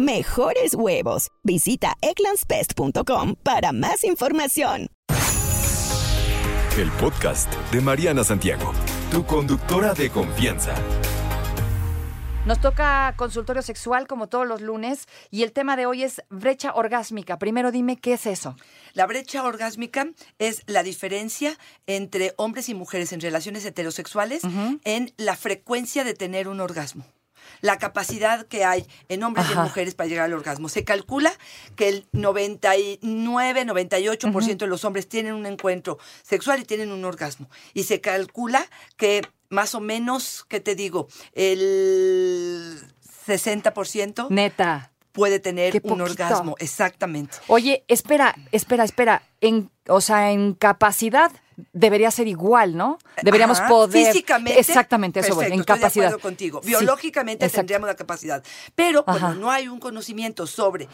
Mejores huevos. Visita egglandsbest.com para más información. El podcast de Mariana Santiago, tu conductora de confianza. Nos toca consultorio sexual como todos los lunes y el tema de hoy es brecha orgásmica. Primero dime qué es eso. La brecha orgásmica es la diferencia entre hombres y mujeres en relaciones heterosexuales en la frecuencia de tener un orgasmo la capacidad que hay en hombres y en mujeres para llegar al orgasmo. Se calcula que el 99, 98% de los hombres tienen un encuentro sexual y tienen un orgasmo. Y se calcula que más o menos, ¿qué te digo? El 60%. Neta. Puede tener un orgasmo, exactamente. Oye, espera, espera, espera. En, o sea, en capacidad debería ser igual, ¿no? Deberíamos poder. Físicamente. Exactamente, eso, perfecto, en capacidad. Estoy de contigo. Biológicamente tendríamos la capacidad. Pero cuando no hay un conocimiento sobre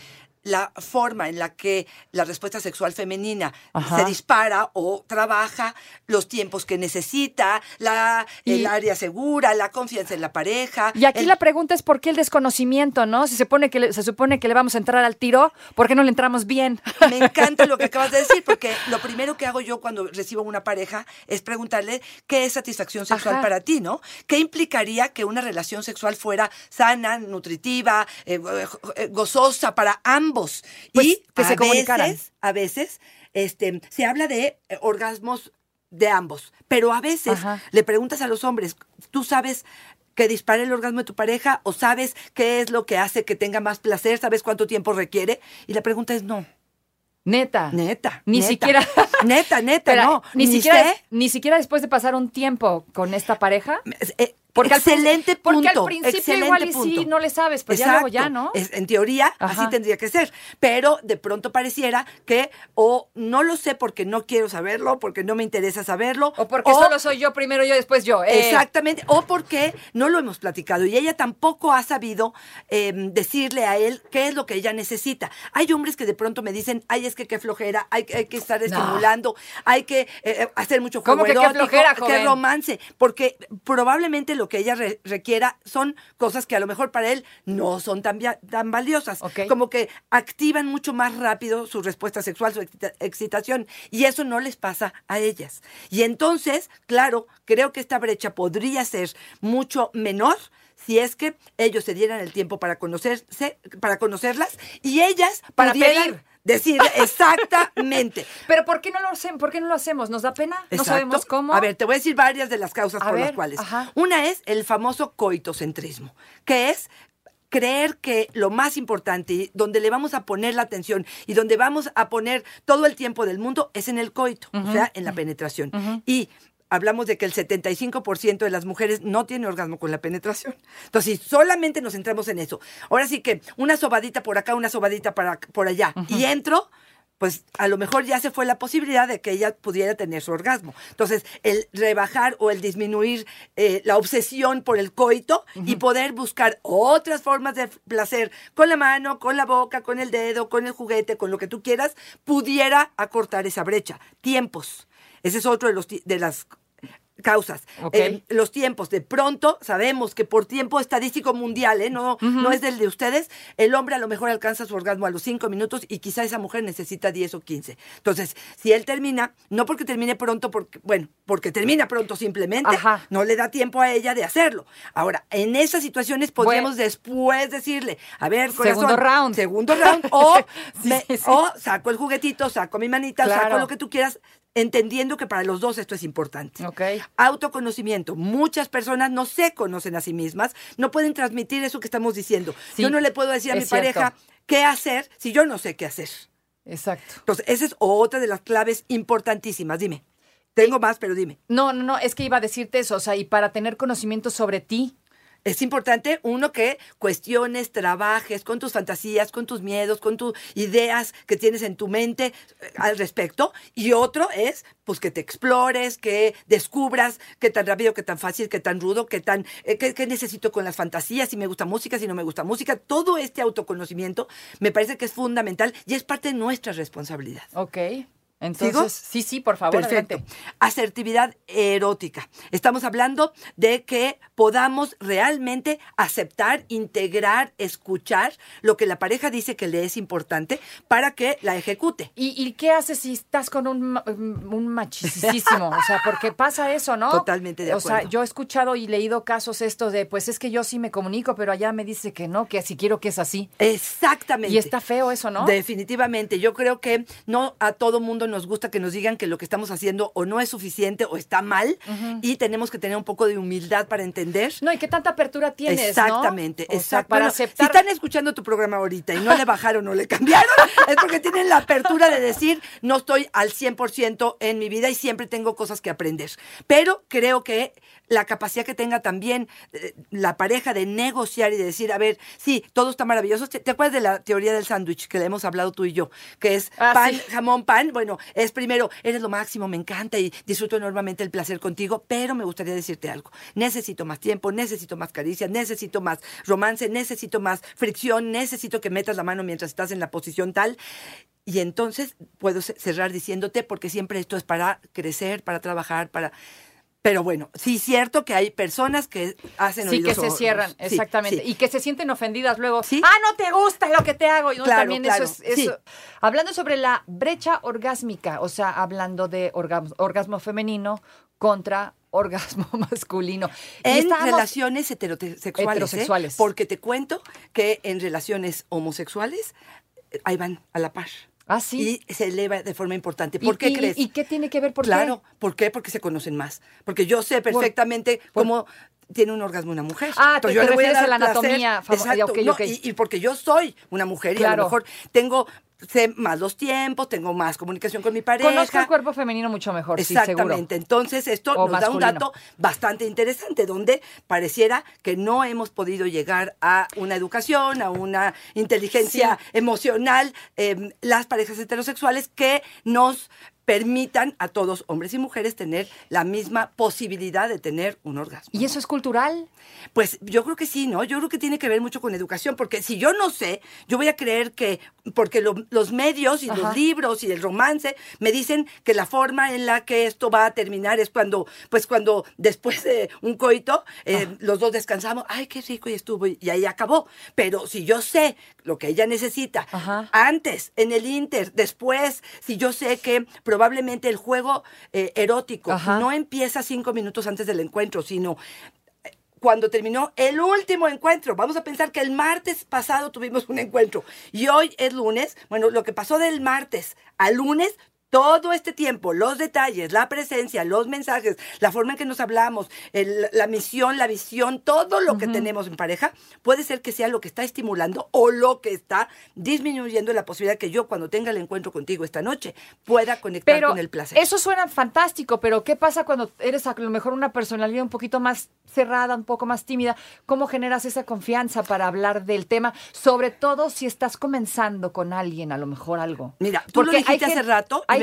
la forma en la que la respuesta sexual femenina se dispara o trabaja, los tiempos que necesita, la, el área segura, la confianza en la pareja. Y aquí la pregunta es por qué el desconocimiento, ¿no? Si se, pone que se supone que le vamos a entrar al tiro, ¿por qué no le entramos bien? Me encanta lo que acabas de decir, porque lo primero que hago yo cuando recibo una pareja es preguntarle qué es satisfacción sexual para ti, ¿no? ¿Qué implicaría que una relación sexual fuera sana, nutritiva, eh, eh, gozosa para ambos? Pues, y que se veces, a veces este, se habla de eh, orgasmos de ambos, pero a veces le preguntas a los hombres, ¿tú sabes que dispare el orgasmo de tu pareja o sabes qué es lo que hace que tenga más placer, sabes cuánto tiempo requiere? Y la pregunta es no. Neta. Neta. Ni siquiera. Neta, neta, no. Ni, siquiera, ni siquiera después de pasar un tiempo con esta pareja. Eh, porque excelente al, punto. Porque al principio igual y sí no le sabes, pero ya luego ya, ¿no? en teoría, así tendría que ser. Pero de pronto pareciera que o no lo sé porque no quiero saberlo, porque no me interesa saberlo. O porque solo soy yo primero, yo después yo. Eh. Exactamente. O porque no lo hemos platicado y ella tampoco ha sabido em, decirle a él qué es lo que ella necesita. Hay hombres que de pronto me dicen, ay, es que qué flojera, hay, hay que estar estimulando, hay que eh, eh, hacer mucho juego ¿Cómo que qué flojera, qué romance. Porque probablemente lo que ella requiera son cosas que a lo mejor para él no son tan, tan valiosas. Como que activan mucho más rápido su respuesta sexual, su excitación. Y eso no les pasa a ellas. Y entonces, claro, creo que esta brecha podría ser mucho menor si es que ellos se dieran el tiempo para conocerse, para conocerlas y ellas para pedir Decir exactamente. Pero ¿por qué no lo hacemos? ¿Por qué no lo hacemos? ¿Nos da pena? No sabemos cómo. A ver, te voy a decir varias de las causas por las cuales. Una es el famoso coitocentrismo, que es creer que lo más importante, donde le vamos a poner la atención y donde vamos a poner todo el tiempo del mundo es en el coito, o sea, en la penetración. Y hablamos de que el 75% de las mujeres no tiene orgasmo con la penetración. Entonces, si solamente nos centramos en eso, ahora sí que una sobadita por acá, una sobadita para, por allá, y entro, pues a lo mejor ya se fue la posibilidad de que ella pudiera tener su orgasmo. Entonces, el rebajar o el disminuir eh, la obsesión por el coito y poder buscar otras formas de placer con la mano, con la boca, con el dedo, con el juguete, con lo que tú quieras, pudiera acortar esa brecha. Tiempos. Ese es otro de, los, de las causas. Eh, los tiempos, de pronto sabemos que por tiempo estadístico mundial, ¿eh? no, no es del de ustedes, el hombre a lo mejor alcanza su orgasmo a los cinco minutos y quizá esa mujer necesita 10 o 15. Entonces, si él termina, no porque termine pronto, porque, bueno, porque termina pronto simplemente, no le da tiempo a ella de hacerlo. Ahora, en esas situaciones podríamos después decirle, a ver, corazón, segundo round. Segundo round, o, o saco el juguetito, saco mi manita, saco lo que tú quieras, entendiendo que para los dos esto es importante. Autoconocimiento. Muchas personas no se conocen a sí mismas, no pueden transmitir eso que estamos diciendo. yo no le puedo decir a mi pareja qué hacer si yo no sé qué hacer. Exacto. Entonces, esa es otra de las claves importantísimas. Dime. Tengo más, pero dime. No, no, no, es que iba a decirte eso, o sea, y para tener conocimiento sobre ti, Es importante, uno, que cuestiones, trabajes con tus fantasías, con tus miedos, con tus ideas que tienes en tu mente eh, al respecto. Y otro es, pues, que te explores, que descubras qué tan rápido, qué tan fácil, qué tan rudo, qué tan, eh, qué, necesito con las fantasías, si me gusta música, si no me gusta música. Todo este autoconocimiento me parece que es fundamental y es parte de nuestra responsabilidad. Ok. Entonces, sí, sí, por favor. Perfecto. Asertividad erótica. Estamos hablando de que podamos realmente aceptar, integrar, escuchar lo que la pareja dice que le es importante para que la ejecute. ¿Y, qué haces si estás con un, un machisísimo? o sea, porque pasa eso, ¿no? Totalmente de acuerdo. O sea, yo he escuchado y leído casos estos de, pues es que yo sí me comunico, pero allá me dice que no, que si quiero que es así. Exactamente. Y está feo eso, ¿no? Definitivamente. Yo creo que no a todo mundo nos gusta que nos digan que lo que estamos haciendo o no es suficiente o está mal y tenemos que tener un poco de humildad para entender. No, y qué tanta apertura tienes, Exactamente, exacto. para aceptar... Si están escuchando tu programa ahorita y no le bajaron o le cambiaron, es porque tienen la apertura de decir, no estoy al 100% en mi vida y siempre tengo cosas que aprender. Pero creo que la capacidad que tenga también eh, la pareja de negociar y de decir, a ver, sí, todo está maravilloso. ¿Te, acuerdas de la teoría del sándwich que le hemos hablado tú y yo? Que es ah, pan, jamón, pan. Bueno, es primero, eres lo máximo, me encanta y disfruto enormemente el placer contigo, pero me gustaría decirte algo. Necesito más tiempo, necesito más caricia, necesito más romance, necesito más fricción, necesito que metas la mano mientras estás en la posición tal. Y entonces puedo cerrar diciéndote, porque siempre esto es para crecer, para trabajar, para pero bueno, sí es cierto que hay personas que hacen Sí, que se cierran, exactamente. Y que se sienten ofendidas luego. Ah, no te gusta lo que te hago. Y también eso es. Hablando sobre la brecha orgásmica, o sea, hablando de orgasmo, femenino contra orgasmo masculino. En relaciones heterosexuales. ¿eh? heterosexuales. Porque te cuento que en relaciones homosexuales, eh, ahí van a la par. Ah, sí. Y se eleva de forma importante. ¿Por qué crees? ¿Y qué tiene que ver? ¿Por claro, ¿por qué? Porque se conocen más. Porque yo sé perfectamente cómo tiene un orgasmo una mujer. Ah, te, yo le voy a, dar la anatomía. Exacto, Y, porque yo soy una mujer y a lo mejor tengo sé más los tiempos, tengo más comunicación con mi pareja. Conozco el cuerpo femenino mucho mejor, Exactamente. Entonces, esto nos da un dato bastante interesante, donde pareciera que no hemos podido llegar a una educación, a una inteligencia emocional, em, las parejas heterosexuales que nos permitan a todos, hombres y mujeres, tener la misma posibilidad de tener un orgasmo. ¿Y eso es cultural? Pues yo creo que sí, ¿no? Yo creo que tiene que ver mucho con educación, porque si yo no sé, yo voy a creer que, porque los medios y los libros y el romance me dicen que la forma en la que esto va a terminar es cuando, pues cuando después de un coito, eh, los dos descansamos, ay, qué rico y estuvo, y ahí acabó. Pero si yo sé lo que ella necesita, antes, en el inter, después, si yo sé que probablemente el juego eh, erótico no empieza cinco minutos antes del encuentro, sino eh, cuando terminó el último encuentro. Vamos a pensar que el martes pasado tuvimos un encuentro y hoy es lunes. Bueno, lo que pasó del martes al lunes todo este tiempo, los detalles, la presencia, los mensajes, la forma en que nos hablamos, la misión, la visión, todo lo que tenemos en pareja, puede ser que sea lo que está estimulando o lo que está disminuyendo la posibilidad que yo cuando tenga el encuentro contigo esta noche pueda conectar con el placer. Eso suena fantástico, pero ¿qué pasa cuando eres a lo mejor una personalidad un poquito más cerrada, un poco más tímida? ¿Cómo generas esa confianza para hablar del tema? Sobre todo si estás comenzando con alguien, a lo mejor algo. Mira, tú Porque lo dijiste hace rato hay,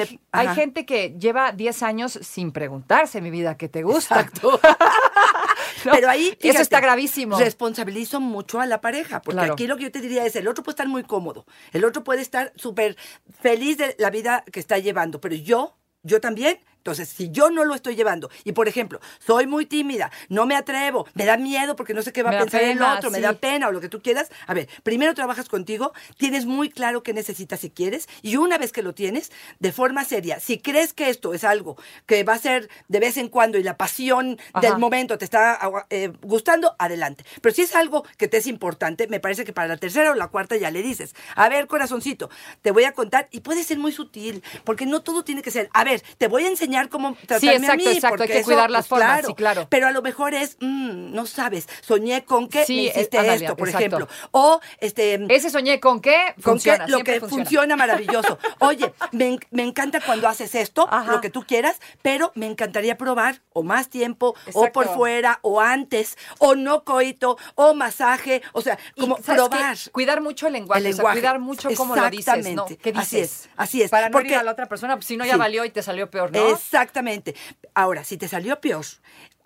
gente que lleva 10 años sin preguntarse, mi vida, ¿qué te gusta? Exacto. Pero ahí. eso está gravísimo. Responsabilizo mucho a la pareja, porque aquí lo que yo te diría es: el otro puede estar muy cómodo, el otro puede estar súper feliz de la vida que está llevando, pero yo, yo también entonces, si yo no lo estoy llevando, y por ejemplo, soy muy tímida, no me atrevo, me da miedo porque no sé qué va a pensar el otro, me da pena o lo que tú quieras, a ver, primero trabajas contigo, tienes muy claro qué necesitas y quieres, y una vez que lo tienes, de forma seria, si crees que esto es algo que va a ser de vez en cuando y la pasión del momento te está eh, gustando, adelante. Pero si es algo que te es importante, me parece que para la tercera o la cuarta ya le dices, a ver, corazoncito, te voy a contar, y puede ser muy sutil, porque no todo tiene que ser, a ver, te voy a enseñar enseñar cómo tratarme exacto, a mí. Exacto, hay que cuidar las pues, formas, claro, sí, claro. Pero a lo mejor es, mm, no sabes, soñé con que me hiciste esto, por ejemplo. O, este... Ese soñé con qué funciona, Lo que funciona. maravilloso. Oye, me, encanta cuando haces esto, lo que tú quieras, pero me encantaría probar o más tiempo, o por fuera, o antes, o no coito, o masaje, o sea, como probar. Cuidar mucho el lenguaje, cuidar mucho cómo lo dices, ¿no? ¿Qué dices? Así es, así es. Para no Porque, a la otra persona, si no ya valió y te salió peor, ¿no? Exactamente. Ahora, si te salió peor,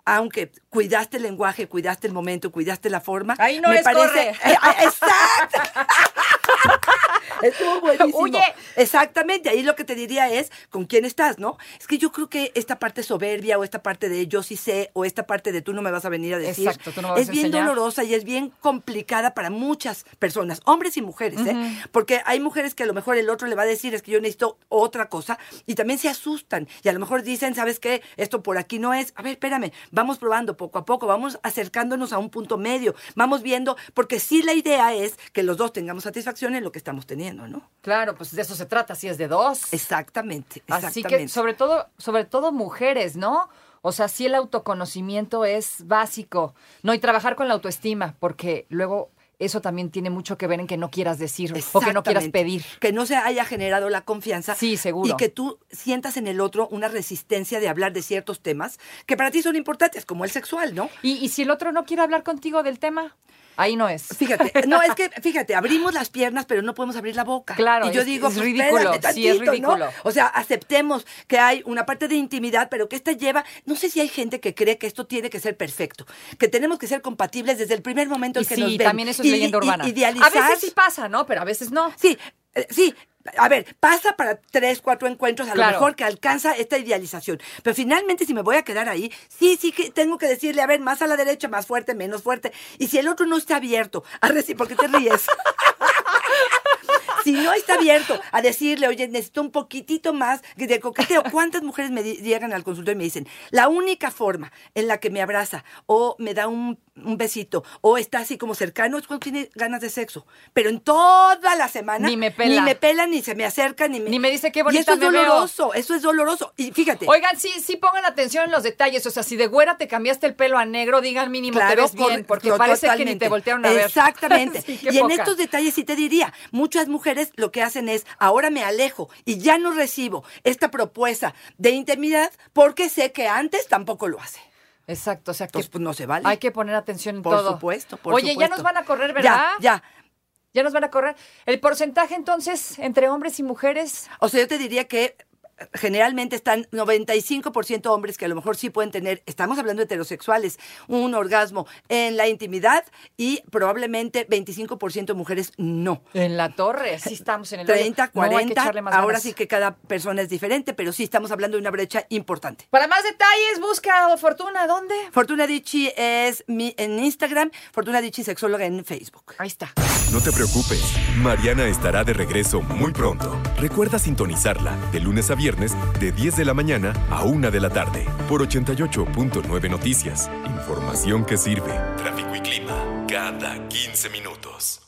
aunque cuidaste el lenguaje, cuidaste el momento, cuidaste la forma. Ahí no me parece. Eh, ah, exacto. Estuvo buenísimo. Oye. Exactamente, ahí lo que te diría es con quién estás, ¿no? Es que yo creo que esta parte soberbia o esta parte de yo sí sé o esta parte de tú no me vas a venir a decir Exacto, tú no vas es bien dolorosa y es bien complicada para muchas personas, hombres y mujeres, ¿eh? Porque hay mujeres que a lo mejor el otro le va a decir es que yo necesito otra cosa y también se asustan y a lo mejor dicen, ¿sabes qué? Esto por aquí no es. A ver, espérame, vamos probando poco a poco, vamos acercándonos a un punto medio, vamos viendo, porque sí la idea es que los dos tengamos satisfacción en lo que estamos teniendo. ¿No? Claro, pues de eso se trata, si es de dos. Exactamente, exactamente. Así que sobre todo, sobre todo mujeres, ¿no? O sea, sí el autoconocimiento es básico, ¿no? Y trabajar con la autoestima, porque luego eso también tiene mucho que ver en que no quieras decir o que no quieras pedir. Que no se haya generado la confianza. Sí, seguro. Y que tú sientas en el otro una resistencia de hablar de ciertos temas que para ti son importantes, como el sexual, ¿no? ¿Y, y si el otro no quiere hablar contigo del tema? Ahí no es. Fíjate, no, es que, fíjate, abrimos las piernas, pero no podemos abrir la boca. Claro. Y yo digo, es pues, ridículo. sí, es ridículo. O sea, aceptemos que hay una parte de intimidad, pero que esta lleva. No sé si hay gente que cree que esto tiene que ser perfecto, que tenemos que ser compatibles desde el primer momento en que nos ven. Sí, también eso es leyenda urbana. A veces sí pasa, ¿no? Pero a veces no. Sí, eh, sí, a ver, pasa para tres, cuatro encuentros, a lo mejor que alcanza esta idealización. Pero finalmente, si me voy a quedar ahí, sí, sí que tengo que decirle, a ver, más a la derecha, más fuerte, menos fuerte. Y si el otro no está abierto a recibir, ¿por qué te ríes? si no está abierto a decirle, oye, necesito un poquitito más de coqueteo. ¿Cuántas mujeres me llegan al consultorio y me dicen, la única forma en la que me abraza o me da un, besito o está así como cercano es cuando tiene ganas de sexo? Pero en toda la semana ni me pela, ni me pela, ni se me acerca, ni me, ni me dice qué bonita Y eso es doloroso, eso es doloroso. Y fíjate. Oigan, sí, sí pongan atención en los detalles. O sea, si de güera te cambiaste el pelo a negro, digan mínimo te ves bien, porque parece que ni te voltearon a ver. Exactamente. y en estos detalles sí te diría, muchas mujeres lo que hacen es, ahora me alejo y ya no recibo esta propuesta de intimidad porque sé que antes tampoco lo hace. Exacto, o sea que pues, no se vale. Hay que poner atención en por todo. Supuesto, por Oye, ya nos van a correr, ¿verdad? Ya, ya. Ya nos van a correr. ¿El porcentaje entonces entre hombres y mujeres? O sea, yo te diría que generalmente están 95% hombres que a lo mejor sí pueden tener, estamos hablando de heterosexuales, un orgasmo en la intimidad y probablemente 25% mujeres no. En la torre, sí estamos en el 30, 40, ahora sí que cada persona es diferente, pero sí estamos hablando de una brecha importante. Para más detalles, busca Fortuna, ¿dónde? Fortuna Dichi es mi, en Instagram, Fortuna Dichi Sexóloga en Facebook. Ahí está. No te preocupes, Mariana estará de regreso muy pronto. Recuerda sintonizarla de lunes a viernes de 10 de la mañana a 1 de la tarde por 88.9 Noticias. Información que sirve. Tráfico y clima cada 15 minutos.